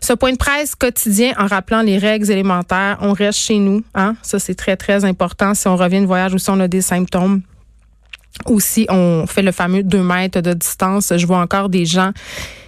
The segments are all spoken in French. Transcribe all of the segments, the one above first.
Ce point de presse quotidien en rappelant les règles élémentaires. On reste chez nous. Hein? Ça, c'est très, très important. Si on revient de voyage ou si on a des symptômes, ou si on fait le fameux 2 mètres de distance. Je vois encore des gens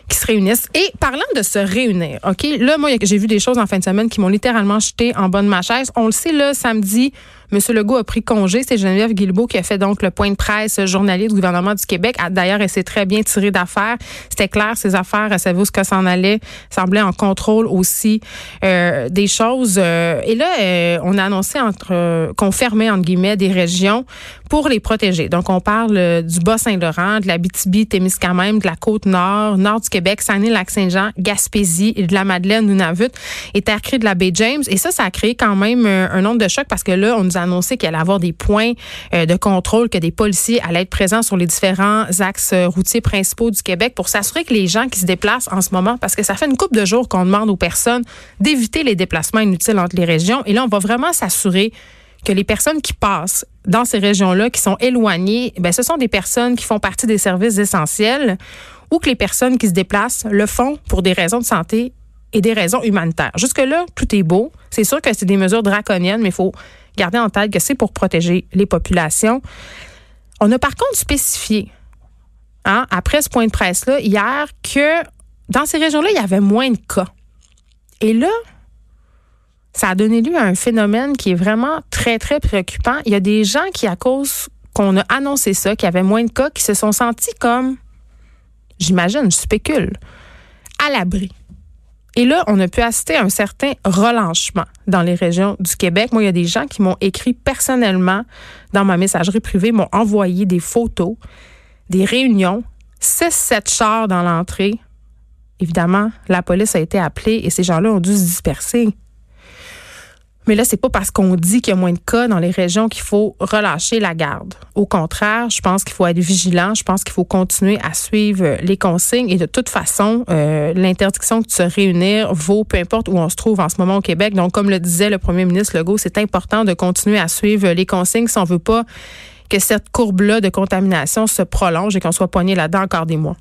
qui se réunissent. Et parlant de se réunir, OK, là, moi, j'ai vu des choses en fin de semaine qui m'ont littéralement jeté en de ma chaise. On le sait, là, samedi, M. Legault a pris congé. C'est Geneviève Guilbeault qui a fait donc le point de presse journalier du gouvernement du Québec. Ah, d'ailleurs, elle s'est très bien tirée d'affaires. C'était clair, ses affaires, elle savait où ce que s'en allait. semblait en contrôle aussi euh, des choses. Euh, et là, euh, on a annoncé entre qu'on fermait, entre guillemets, des régions pour les protéger. Donc, on parle du Bas-Saint-Laurent, de la BTB-Témiscamingue, de la Côte-Nord, nord du Québec, Saguenay-Lac-Saint-Jean, Gaspésie, de la Madeleine, Nunavut et Terre-Crée de la baie James. Et ça, ça a créé quand même un nombre de chocs parce que là, on nous a annoncé qu'il allait avoir des points euh, de contrôle, que des policiers allaient être présents sur les différents axes euh, routiers principaux du Québec pour s'assurer que les gens qui se déplacent en ce moment, parce que ça fait une couple de jours qu'on demande aux personnes d'éviter les déplacements inutiles entre les régions. Et là, on va vraiment s'assurer que les personnes qui passent dans ces régions-là, qui sont éloignées, ben, ce sont des personnes qui font partie des services essentiels ou que les personnes qui se déplacent le font pour des raisons de santé et des raisons humanitaires. Jusque-là, tout est beau. C'est sûr que c'est des mesures draconiennes, mais il faut garder en tête que c'est pour protéger les populations. On a par contre spécifié, hein, après ce point de presse-là, hier, que dans ces régions-là, il y avait moins de cas. Et là, ça a donné lieu à un phénomène qui est vraiment très, très préoccupant. Il y a des gens qui, à cause qu'on a annoncé ça, qu'il y avait moins de cas, qui se sont sentis comme, j'imagine, je spécule, à l'abri. Et là, on a pu assister à un certain relâchement dans les régions du Québec. Moi, il y a des gens qui m'ont écrit personnellement dans ma messagerie privée, m'ont envoyé des photos, des réunions, 6-7 chars dans l'entrée. Évidemment, la police a été appelée et ces gens-là ont dû se disperser. Mais là, c'est pas parce qu'on dit qu'il y a moins de cas dans les régions qu'il faut relâcher la garde. Au contraire, je pense qu'il faut être vigilant. Je pense qu'il faut continuer à suivre les consignes. Et de toute façon, euh, l'interdiction de se réunir vaut peu importe où on se trouve en ce moment au Québec. Donc, comme le disait le premier ministre Legault, c'est important de continuer à suivre les consignes si on veut pas que cette courbe-là de contamination se prolonge et qu'on soit poigné là-dedans encore des mois.